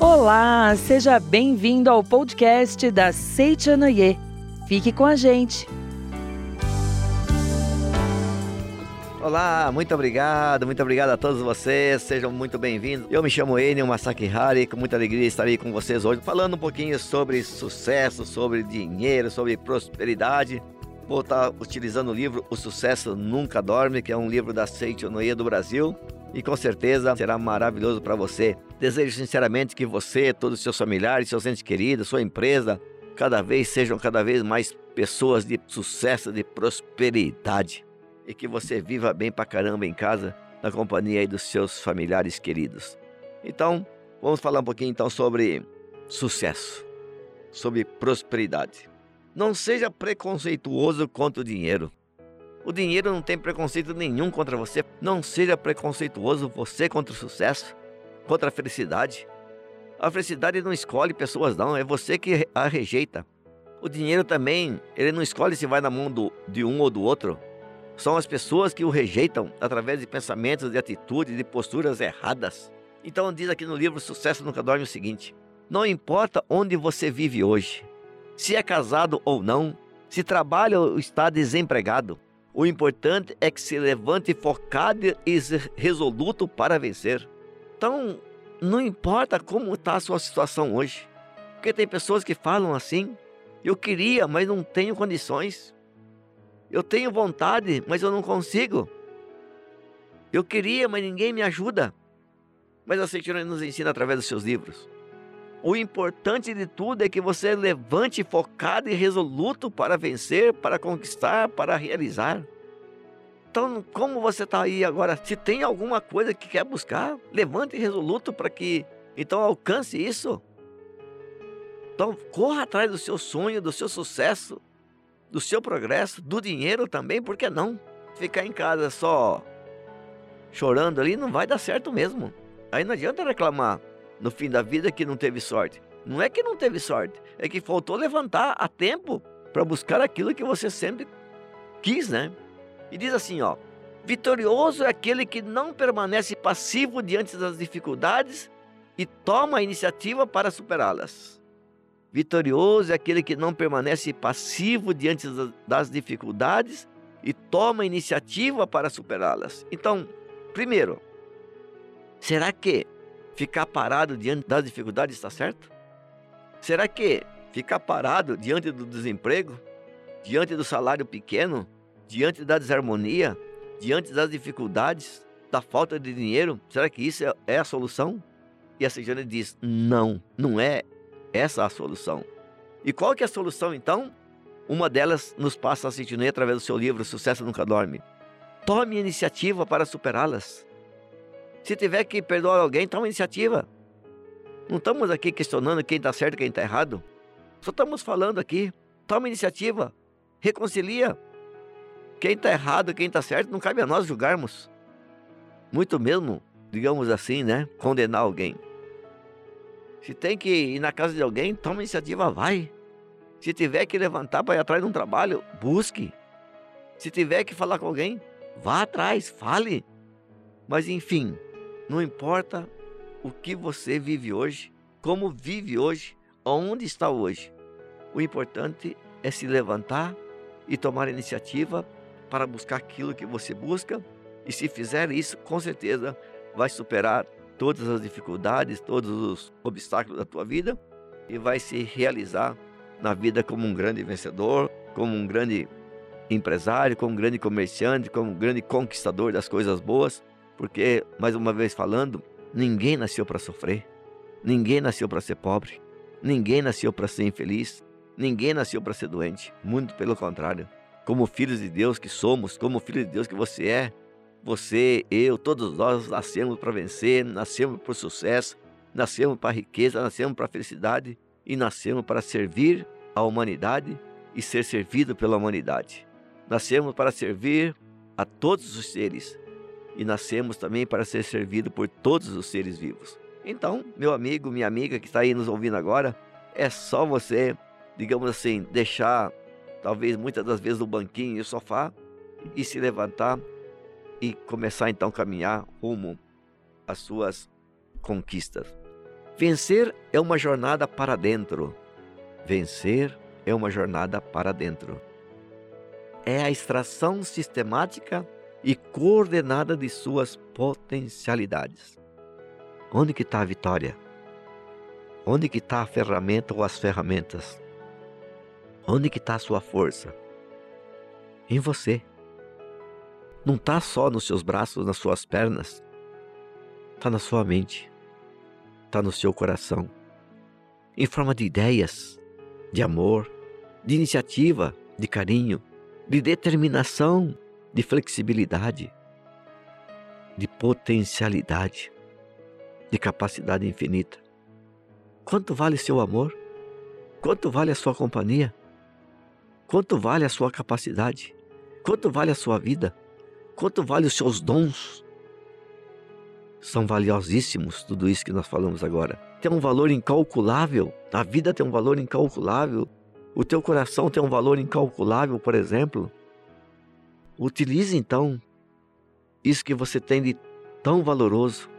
Olá, seja bem-vindo ao podcast da Seichanoye. Fique com a gente. Olá, muito obrigado, muito obrigado a todos vocês, sejam muito bem-vindos. Eu me chamo Enio Masaki Hari, com muita alegria estarei com vocês hoje, falando um pouquinho sobre sucesso, sobre dinheiro, sobre prosperidade. Vou estar utilizando o livro O Sucesso Nunca Dorme, que é um livro da Seichonoye do Brasil, e com certeza será maravilhoso para você. Desejo sinceramente que você, todos os seus familiares, seus entes queridos, sua empresa, cada vez sejam cada vez mais pessoas de sucesso, de prosperidade e que você viva bem pra caramba em casa, na companhia aí dos seus familiares queridos. Então, vamos falar um pouquinho então sobre sucesso, sobre prosperidade. Não seja preconceituoso contra o dinheiro. O dinheiro não tem preconceito nenhum contra você. Não seja preconceituoso você contra o sucesso, contra a felicidade. A felicidade não escolhe pessoas, não, é você que a rejeita. O dinheiro também, ele não escolhe se vai na mão do, de um ou do outro. São as pessoas que o rejeitam através de pensamentos, de atitudes, de posturas erradas. Então diz aqui no livro Sucesso Nunca Dorme o seguinte: Não importa onde você vive hoje, se é casado ou não, se trabalha ou está desempregado, o importante é que se levante focado e resoluto para vencer. Então, não importa como está a sua situação hoje, porque tem pessoas que falam assim: eu queria, mas não tenho condições. Eu tenho vontade, mas eu não consigo. Eu queria, mas ninguém me ajuda. Mas a Senhora nos ensina através dos seus livros. O importante de tudo é que você levante focado e resoluto para vencer, para conquistar, para realizar. Então, como você está aí agora? Se tem alguma coisa que quer buscar, levante resoluto para que então alcance isso. Então, corra atrás do seu sonho, do seu sucesso do seu progresso, do dinheiro também, por que não? Ficar em casa só chorando ali não vai dar certo mesmo. Aí não adianta reclamar no fim da vida que não teve sorte. Não é que não teve sorte, é que faltou levantar a tempo para buscar aquilo que você sempre quis, né? E diz assim, ó: Vitorioso é aquele que não permanece passivo diante das dificuldades e toma a iniciativa para superá-las. Vitorioso é aquele que não permanece passivo diante das dificuldades e toma iniciativa para superá-las. Então, primeiro, será que ficar parado diante das dificuldades está certo? Será que ficar parado diante do desemprego, diante do salário pequeno, diante da desarmonia, diante das dificuldades, da falta de dinheiro, será que isso é a solução? E a Senhora diz: não, não é essa é a solução. E qual que é a solução então? Uma delas nos passa a sentir através do seu livro Sucesso Nunca Dorme. Tome iniciativa para superá-las. Se tiver que perdoar alguém, tome iniciativa. Não estamos aqui questionando quem está certo e quem está errado. Só estamos falando aqui. Tome iniciativa. Reconcilia. Quem está errado, quem está certo, não cabe a nós julgarmos. Muito mesmo, digamos assim, né? Condenar alguém. Se tem que ir na casa de alguém, toma iniciativa, vai. Se tiver que levantar para ir atrás de um trabalho, busque. Se tiver que falar com alguém, vá atrás, fale. Mas enfim, não importa o que você vive hoje, como vive hoje, onde está hoje. O importante é se levantar e tomar iniciativa para buscar aquilo que você busca. E se fizer isso, com certeza vai superar todas as dificuldades, todos os obstáculos da tua vida e vai se realizar na vida como um grande vencedor, como um grande empresário, como um grande comerciante, como um grande conquistador das coisas boas, porque, mais uma vez falando, ninguém nasceu para sofrer, ninguém nasceu para ser pobre, ninguém nasceu para ser infeliz, ninguém nasceu para ser doente, muito pelo contrário. Como filhos de Deus que somos, como filho de Deus que você é, você, eu, todos nós nascemos para vencer, nascemos para o sucesso, nascemos para a riqueza, nascemos para a felicidade e nascemos para servir a humanidade e ser servido pela humanidade. Nascemos para servir a todos os seres e nascemos também para ser servido por todos os seres vivos. Então, meu amigo, minha amiga que está aí nos ouvindo agora, é só você, digamos assim, deixar talvez muitas das vezes o banquinho e o sofá e se levantar e começar então a caminhar rumo as suas conquistas. Vencer é uma jornada para dentro. Vencer é uma jornada para dentro. É a extração sistemática e coordenada de suas potencialidades. Onde que está a vitória? Onde que está a ferramenta ou as ferramentas? Onde que está a sua força? Em você. Não está só nos seus braços, nas suas pernas. Está na sua mente. Está no seu coração. Em forma de ideias, de amor, de iniciativa, de carinho, de determinação, de flexibilidade, de potencialidade, de capacidade infinita. Quanto vale seu amor? Quanto vale a sua companhia? Quanto vale a sua capacidade? Quanto vale a sua vida? Quanto vale os seus dons? São valiosíssimos tudo isso que nós falamos agora. Tem um valor incalculável. A vida tem um valor incalculável. O teu coração tem um valor incalculável, por exemplo. Utilize então isso que você tem de tão valoroso.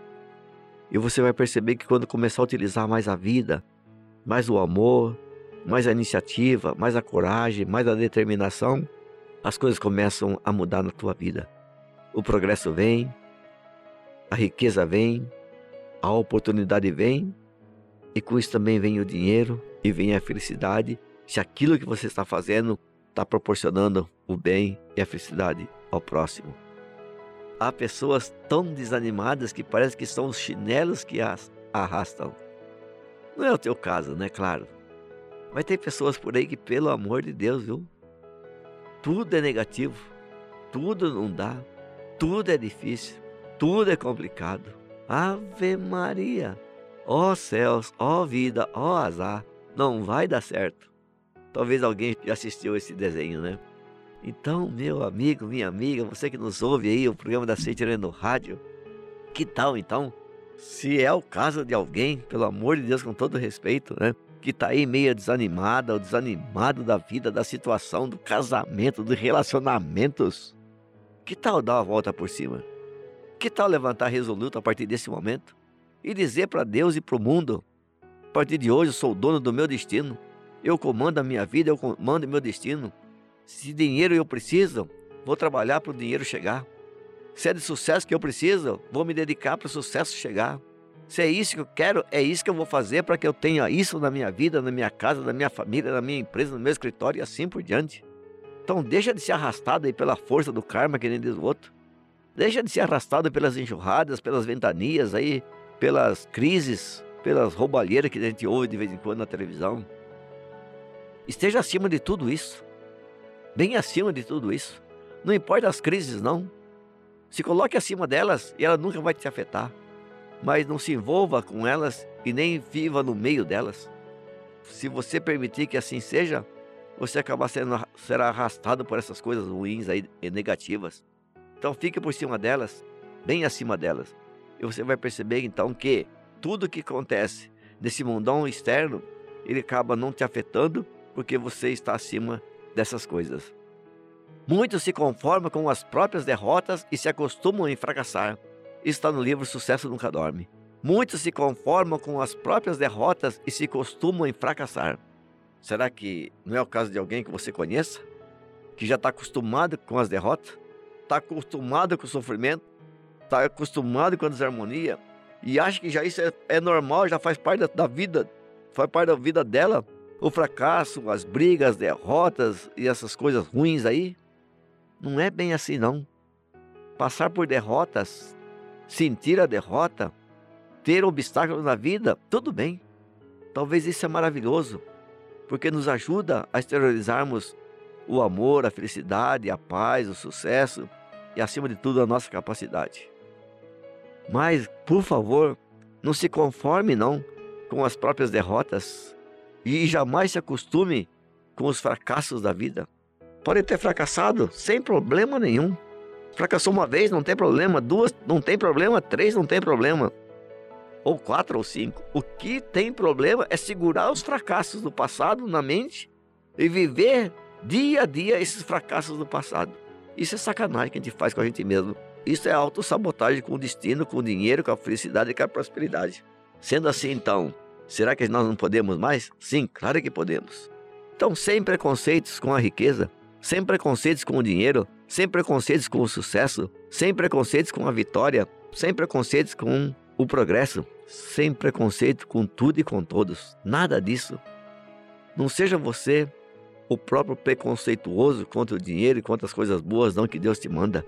E você vai perceber que quando começar a utilizar mais a vida, mais o amor, mais a iniciativa, mais a coragem, mais a determinação, as coisas começam a mudar na tua vida. O progresso vem, a riqueza vem, a oportunidade vem, e com isso também vem o dinheiro e vem a felicidade, se aquilo que você está fazendo está proporcionando o bem e a felicidade ao próximo. Há pessoas tão desanimadas que parece que são os chinelos que as arrastam. Não é o teu caso, né? Claro. Mas tem pessoas por aí que, pelo amor de Deus, viu? Tudo é negativo, tudo não dá, tudo é difícil, tudo é complicado. Ave Maria! Ó oh céus, ó oh vida, ó oh azar, não vai dar certo. Talvez alguém já assistiu esse desenho, né? Então, meu amigo, minha amiga, você que nos ouve aí, o programa da Seitirã no rádio, que tal então? Se é o caso de alguém, pelo amor de Deus, com todo respeito, né? Que tá aí meio desanimada ou desanimado da vida, da situação, do casamento, dos relacionamentos. Que tal dar uma volta por cima? Que tal levantar resoluto a partir desse momento e dizer para Deus e para o mundo: a partir de hoje eu sou o dono do meu destino. Eu comando a minha vida, eu comando meu destino. Se dinheiro eu preciso, vou trabalhar para o dinheiro chegar. Se é de sucesso que eu preciso, vou me dedicar para o sucesso chegar. Se é isso que eu quero, é isso que eu vou fazer para que eu tenha isso na minha vida, na minha casa, na minha família, na minha empresa, no meu escritório e assim por diante. Então deixa de ser arrastado aí pela força do karma, que nem diz o outro. Deixa de ser arrastado pelas enxurradas, pelas ventanias aí, pelas crises, pelas roubalheiras que a gente ouve de vez em quando na televisão. Esteja acima de tudo isso. Bem acima de tudo isso. Não importa as crises, não. Se coloque acima delas e ela nunca vai te afetar. Mas não se envolva com elas e nem viva no meio delas. Se você permitir que assim seja, você acabar sendo, será arrastado por essas coisas ruins aí, e negativas. Então fique por cima delas, bem acima delas. E você vai perceber então que tudo que acontece nesse mundão externo, ele acaba não te afetando porque você está acima dessas coisas. Muitos se conformam com as próprias derrotas e se acostumam em fracassar. Isso está no livro Sucesso Nunca Dorme. Muitos se conformam com as próprias derrotas e se costumam em fracassar. Será que não é o caso de alguém que você conheça? Que já está acostumado com as derrotas? Está acostumado com o sofrimento? Está acostumado com a desarmonia? E acha que já isso é, é normal, já faz parte da, da vida, faz parte da vida dela? O fracasso, as brigas, as derrotas e essas coisas ruins aí. Não é bem assim não. Passar por derrotas, sentir a derrota, ter obstáculos na vida, tudo bem. Talvez isso é maravilhoso, porque nos ajuda a exteriorizarmos o amor, a felicidade, a paz, o sucesso e, acima de tudo, a nossa capacidade. Mas, por favor, não se conforme não com as próprias derrotas e jamais se acostume com os fracassos da vida. Pode ter fracassado sem problema nenhum. Fracassou uma vez, não tem problema. Duas, não tem problema. Três, não tem problema. Ou quatro ou cinco. O que tem problema é segurar os fracassos do passado na mente e viver dia a dia esses fracassos do passado. Isso é sacanagem que a gente faz com a gente mesmo. Isso é autossabotagem com o destino, com o dinheiro, com a felicidade e com a prosperidade. Sendo assim, então, será que nós não podemos mais? Sim, claro que podemos. Então, sem preconceitos com a riqueza, sem preconceitos com o dinheiro, sem preconceitos com o sucesso, sem preconceitos com a vitória, sem preconceitos com o progresso, sem preconceito com tudo e com todos. Nada disso. Não seja você o próprio preconceituoso contra o dinheiro e contra as coisas boas não que Deus te manda.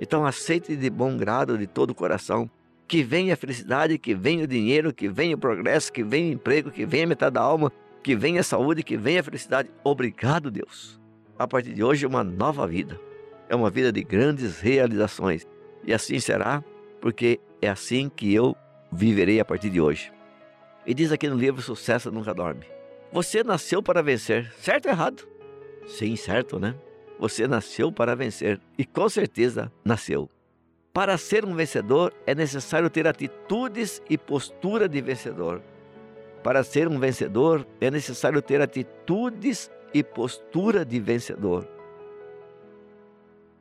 Então aceite de bom grado, de todo o coração, que venha a felicidade, que venha o dinheiro, que venha o progresso, que venha o emprego, que venha a metade da alma, que venha a saúde, que venha a felicidade. Obrigado, Deus. A partir de hoje, uma nova vida. É uma vida de grandes realizações. E assim será, porque é assim que eu viverei a partir de hoje. E diz aqui no livro Sucesso Nunca Dorme. Você nasceu para vencer, certo ou errado? Sim, certo, né? Você nasceu para vencer e com certeza nasceu. Para ser um vencedor é necessário ter atitudes e postura de vencedor. Para ser um vencedor é necessário ter atitudes e postura de vencedor.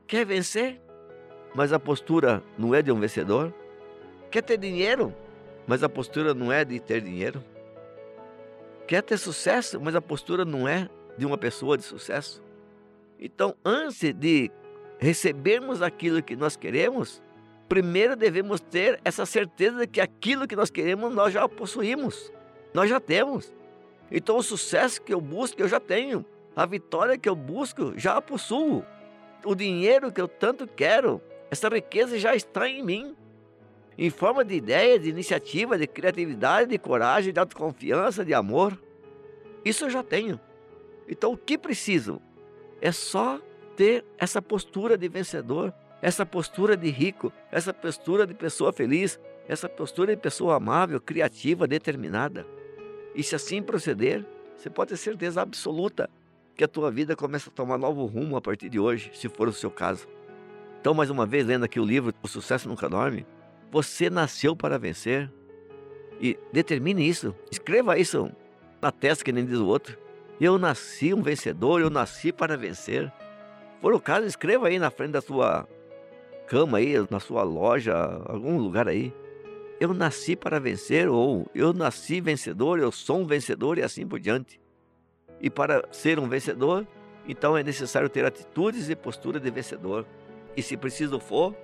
Quer vencer? Mas a postura não é de um vencedor? Quer ter dinheiro? Mas a postura não é de ter dinheiro? quer ter sucesso, mas a postura não é de uma pessoa de sucesso. Então, antes de recebermos aquilo que nós queremos, primeiro devemos ter essa certeza de que aquilo que nós queremos nós já possuímos, nós já temos. Então, o sucesso que eu busco, eu já tenho. A vitória que eu busco, já a possuo. O dinheiro que eu tanto quero, essa riqueza já está em mim em forma de ideia, de iniciativa, de criatividade, de coragem, de autoconfiança, de amor. Isso eu já tenho. Então o que preciso? É só ter essa postura de vencedor, essa postura de rico, essa postura de pessoa feliz, essa postura de pessoa amável, criativa, determinada. E se assim proceder, você pode ter certeza absoluta que a tua vida começa a tomar novo rumo a partir de hoje, se for o seu caso. Então, mais uma vez, lendo aqui o livro O Sucesso Nunca Dorme, você nasceu para vencer. E determine isso. Escreva isso na testa, que nem diz o outro. Eu nasci um vencedor, eu nasci para vencer. For o caso, escreva aí na frente da sua cama aí, na sua loja, algum lugar aí. Eu nasci para vencer, ou eu nasci vencedor, eu sou um vencedor e assim por diante. E para ser um vencedor, então é necessário ter atitudes e postura de vencedor. E se preciso for,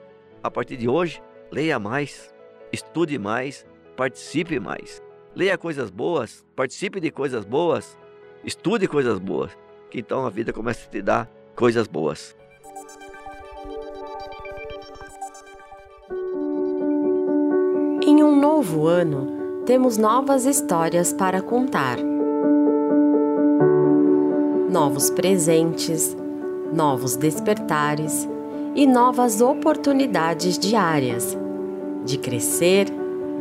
a partir de hoje, Leia mais, estude mais, participe mais. Leia coisas boas, participe de coisas boas, estude coisas boas, que então a vida começa a te dar coisas boas. Novo ano, temos novas histórias para contar. Novos presentes, novos despertares e novas oportunidades diárias de crescer,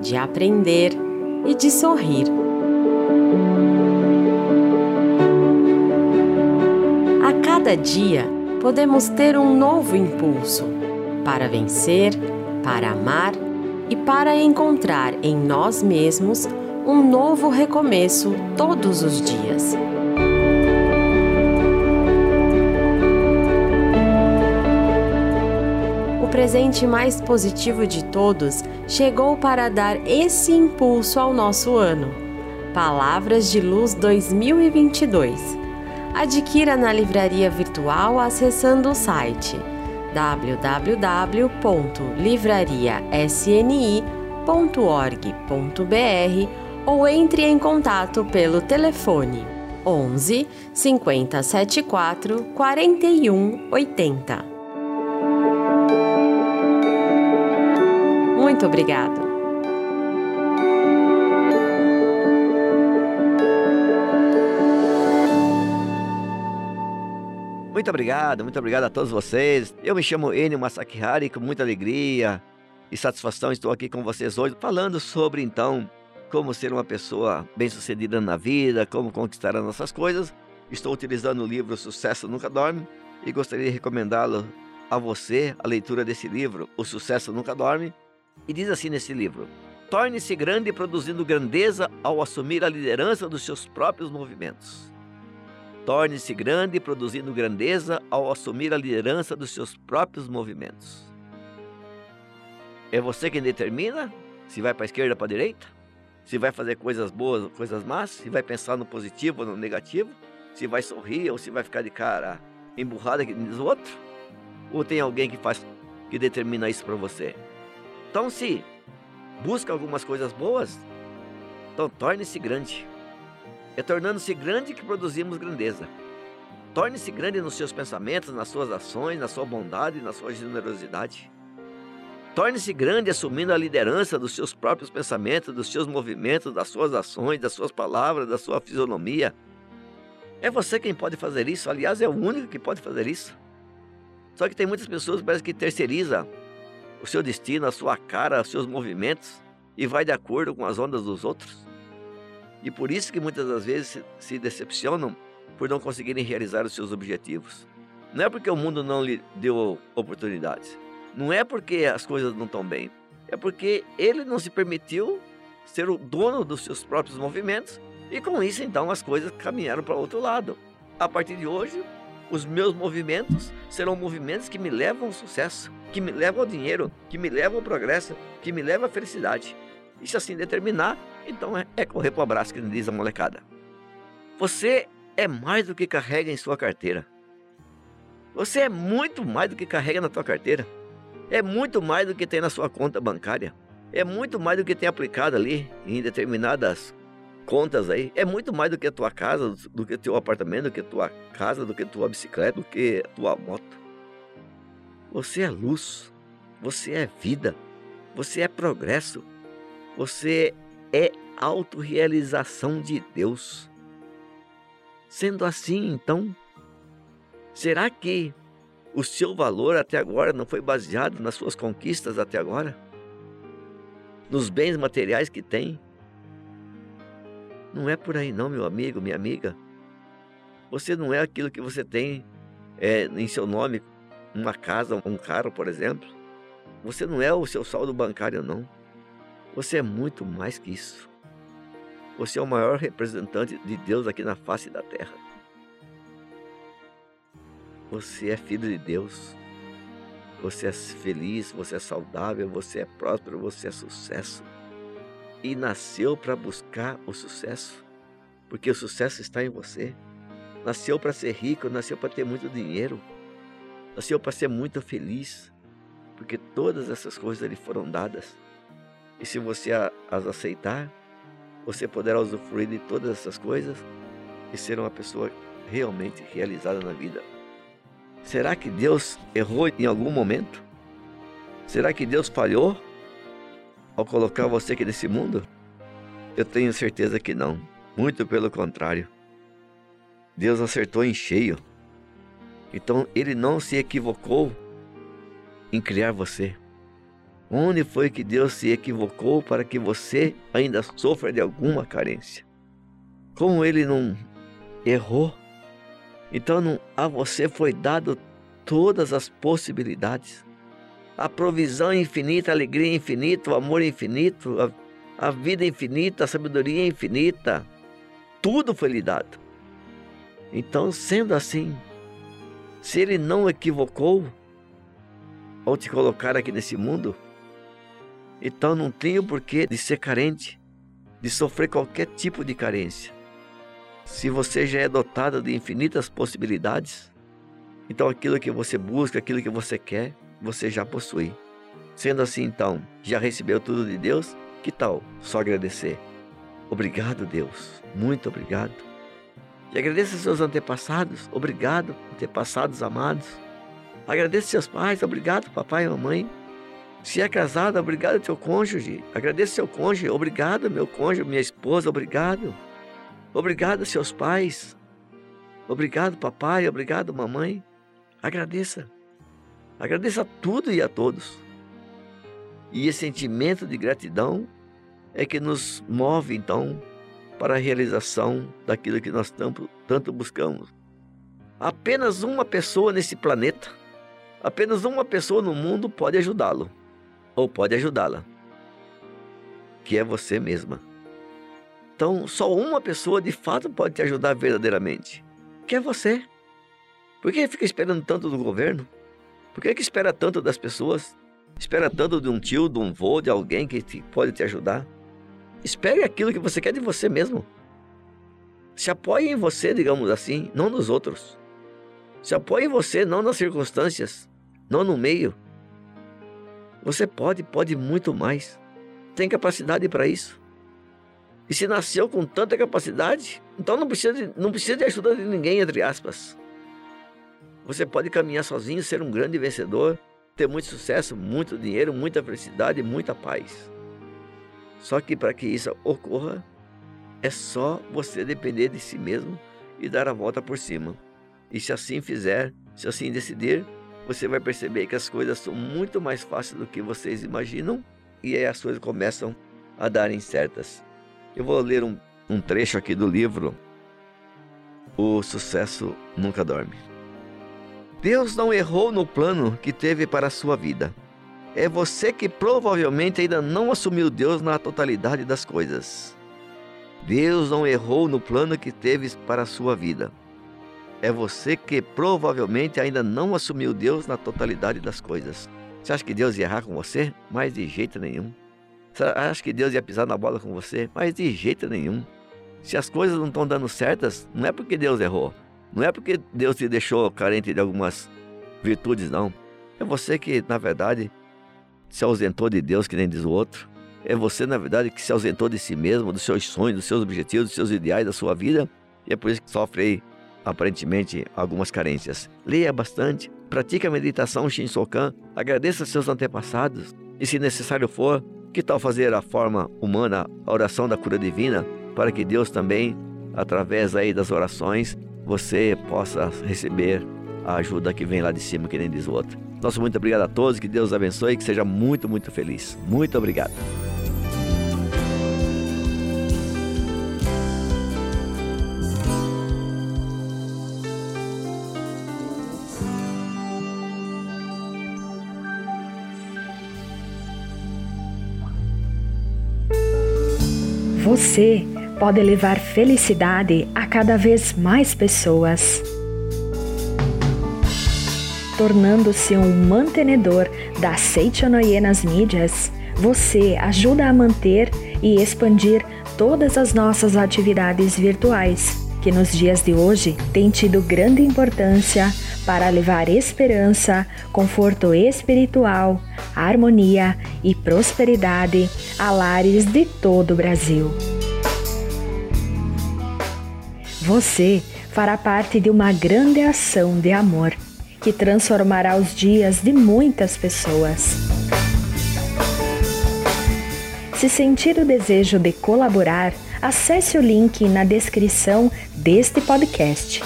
de aprender e de sorrir. A cada dia podemos ter um novo impulso para vencer, para amar e para encontrar em nós mesmos um novo recomeço todos os dias. presente mais positivo de todos chegou para dar esse impulso ao nosso ano. Palavras de Luz 2022. Adquira na livraria virtual acessando o site www.livrariasni.org.br ou entre em contato pelo telefone 11 5074 41 80. Muito obrigado. Muito obrigado, muito obrigado a todos vocês. Eu me chamo Enio Masakihari e com muita alegria e satisfação estou aqui com vocês hoje falando sobre então como ser uma pessoa bem-sucedida na vida, como conquistar as nossas coisas. Estou utilizando o livro Sucesso Nunca Dorme e gostaria de recomendá-lo a você a leitura desse livro, O Sucesso Nunca Dorme, e diz assim nesse livro: Torne-se grande produzindo grandeza ao assumir a liderança dos seus próprios movimentos. Torne-se grande produzindo grandeza ao assumir a liderança dos seus próprios movimentos. É você quem determina se vai para a esquerda ou para a direita? Se vai fazer coisas boas ou coisas más? Se vai pensar no positivo ou no negativo? Se vai sorrir ou se vai ficar de cara emburrada que diz o outro? Ou tem alguém que faz que determina isso para você? Então, se busca algumas coisas boas, então torne-se grande. É tornando-se grande que produzimos grandeza. Torne-se grande nos seus pensamentos, nas suas ações, na sua bondade, na sua generosidade. Torne-se grande assumindo a liderança dos seus próprios pensamentos, dos seus movimentos, das suas ações, das suas palavras, da sua fisionomia. É você quem pode fazer isso, aliás, é o único que pode fazer isso. Só que tem muitas pessoas que parece que terceiriza o seu destino, a sua cara, os seus movimentos e vai de acordo com as ondas dos outros. E por isso que muitas das vezes se decepcionam por não conseguirem realizar os seus objetivos. Não é porque o mundo não lhe deu oportunidades. Não é porque as coisas não estão bem. É porque ele não se permitiu ser o dono dos seus próprios movimentos e com isso então as coisas caminharam para outro lado. A partir de hoje, os meus movimentos serão movimentos que me levam ao sucesso, que me levam ao dinheiro, que me levam ao progresso, que me levam à felicidade. E se assim determinar, então é, é correr para o abraço que diz a molecada. Você é mais do que carrega em sua carteira. Você é muito mais do que carrega na tua carteira. É muito mais do que tem na sua conta bancária. É muito mais do que tem aplicado ali em determinadas contas aí. É muito mais do que a tua casa, do que teu apartamento, do que tua casa, do que tua bicicleta, do que tua moto. Você é luz. Você é vida. Você é progresso. Você é autorrealização de Deus. Sendo assim, então, será que o seu valor até agora não foi baseado nas suas conquistas até agora? Nos bens materiais que tem? Não é por aí não, meu amigo, minha amiga. Você não é aquilo que você tem é, em seu nome, uma casa, um carro, por exemplo. Você não é o seu saldo bancário, não. Você é muito mais que isso. Você é o maior representante de Deus aqui na face da terra. Você é filho de Deus. Você é feliz, você é saudável, você é próspero, você é sucesso. E nasceu para buscar o sucesso, porque o sucesso está em você. Nasceu para ser rico, nasceu para ter muito dinheiro, nasceu para ser muito feliz, porque todas essas coisas lhe foram dadas. E se você as aceitar, você poderá usufruir de todas essas coisas e ser uma pessoa realmente realizada na vida. Será que Deus errou em algum momento? Será que Deus falhou ao colocar você aqui nesse mundo? Eu tenho certeza que não. Muito pelo contrário. Deus acertou em cheio. Então ele não se equivocou em criar você. Onde foi que Deus se equivocou para que você ainda sofra de alguma carência? Como ele não errou, então não, a você foi dado todas as possibilidades. A provisão infinita, a alegria infinita, o amor infinito, a, a vida infinita, a sabedoria infinita. Tudo foi lhe dado. Então, sendo assim, se ele não equivocou ao te colocar aqui nesse mundo, então não tem o porquê de ser carente, de sofrer qualquer tipo de carência. Se você já é dotado de infinitas possibilidades, então aquilo que você busca, aquilo que você quer, você já possui. Sendo assim, então, já recebeu tudo de Deus? Que tal só agradecer? Obrigado, Deus. Muito obrigado. E agradeça seus antepassados. Obrigado, antepassados amados. Agradeça seus pais. Obrigado, papai e mamãe. Se é casado, obrigado, teu cônjuge. Agradeça seu cônjuge. Obrigado, meu cônjuge, minha esposa. Obrigado. Obrigado, seus pais. Obrigado, papai. Obrigado, mamãe. Agradeça. Agradeça a tudo e a todos. E esse sentimento de gratidão é que nos move, então, para a realização daquilo que nós tanto, tanto buscamos. Apenas uma pessoa nesse planeta, apenas uma pessoa no mundo pode ajudá-lo, ou pode ajudá-la, que é você mesma. Então, só uma pessoa de fato pode te ajudar verdadeiramente, que é você. Por que fica esperando tanto do governo? Por que, que espera tanto das pessoas? Espera tanto de um tio, de um vô, de alguém que te, pode te ajudar. Espere aquilo que você quer de você mesmo. Se apoie em você, digamos assim, não nos outros. Se apoie em você, não nas circunstâncias, não no meio. Você pode, pode muito mais. Tem capacidade para isso. E se nasceu com tanta capacidade, então não precisa, de, não precisa de ajuda de ninguém, entre aspas. Você pode caminhar sozinho, ser um grande vencedor, ter muito sucesso, muito dinheiro, muita felicidade, muita paz. Só que para que isso ocorra, é só você depender de si mesmo e dar a volta por cima. E se assim fizer, se assim decidir, você vai perceber que as coisas são muito mais fáceis do que vocês imaginam e aí as coisas começam a darem certas. Eu vou ler um, um trecho aqui do livro O Sucesso Nunca Dorme. Deus não errou no plano que teve para a sua vida. É você que provavelmente ainda não assumiu Deus na totalidade das coisas. Deus não errou no plano que teve para a sua vida. É você que provavelmente ainda não assumiu Deus na totalidade das coisas. Você acha que Deus ia errar com você? Mas de jeito nenhum. Você acha que Deus ia pisar na bola com você? Mas de jeito nenhum. Se as coisas não estão dando certas, não é porque Deus errou. Não é porque Deus te deixou carente de algumas virtudes, não. É você que, na verdade, se ausentou de Deus, que nem diz o outro. É você, na verdade, que se ausentou de si mesmo, dos seus sonhos, dos seus objetivos, dos seus ideais, da sua vida. E é por isso que sofre aí, aparentemente, algumas carências. Leia bastante, pratique a meditação Shinsokan, agradeça seus antepassados. E se necessário for, que tal fazer a forma humana, a oração da cura divina, para que Deus também, através aí das orações, você possa receber a ajuda que vem lá de cima, que nem diz o outro. Nosso muito obrigado a todos, que Deus abençoe e que seja muito, muito feliz. Muito obrigado. Você pode levar felicidade a cada vez mais pessoas. Tornando-se um mantenedor da Seichonoye nas mídias, você ajuda a manter e expandir todas as nossas atividades virtuais, que nos dias de hoje têm tido grande importância para levar esperança, conforto espiritual, harmonia e prosperidade a lares de todo o Brasil. Você fará parte de uma grande ação de amor que transformará os dias de muitas pessoas. Se sentir o desejo de colaborar, acesse o link na descrição deste podcast.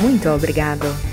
Muito obrigado.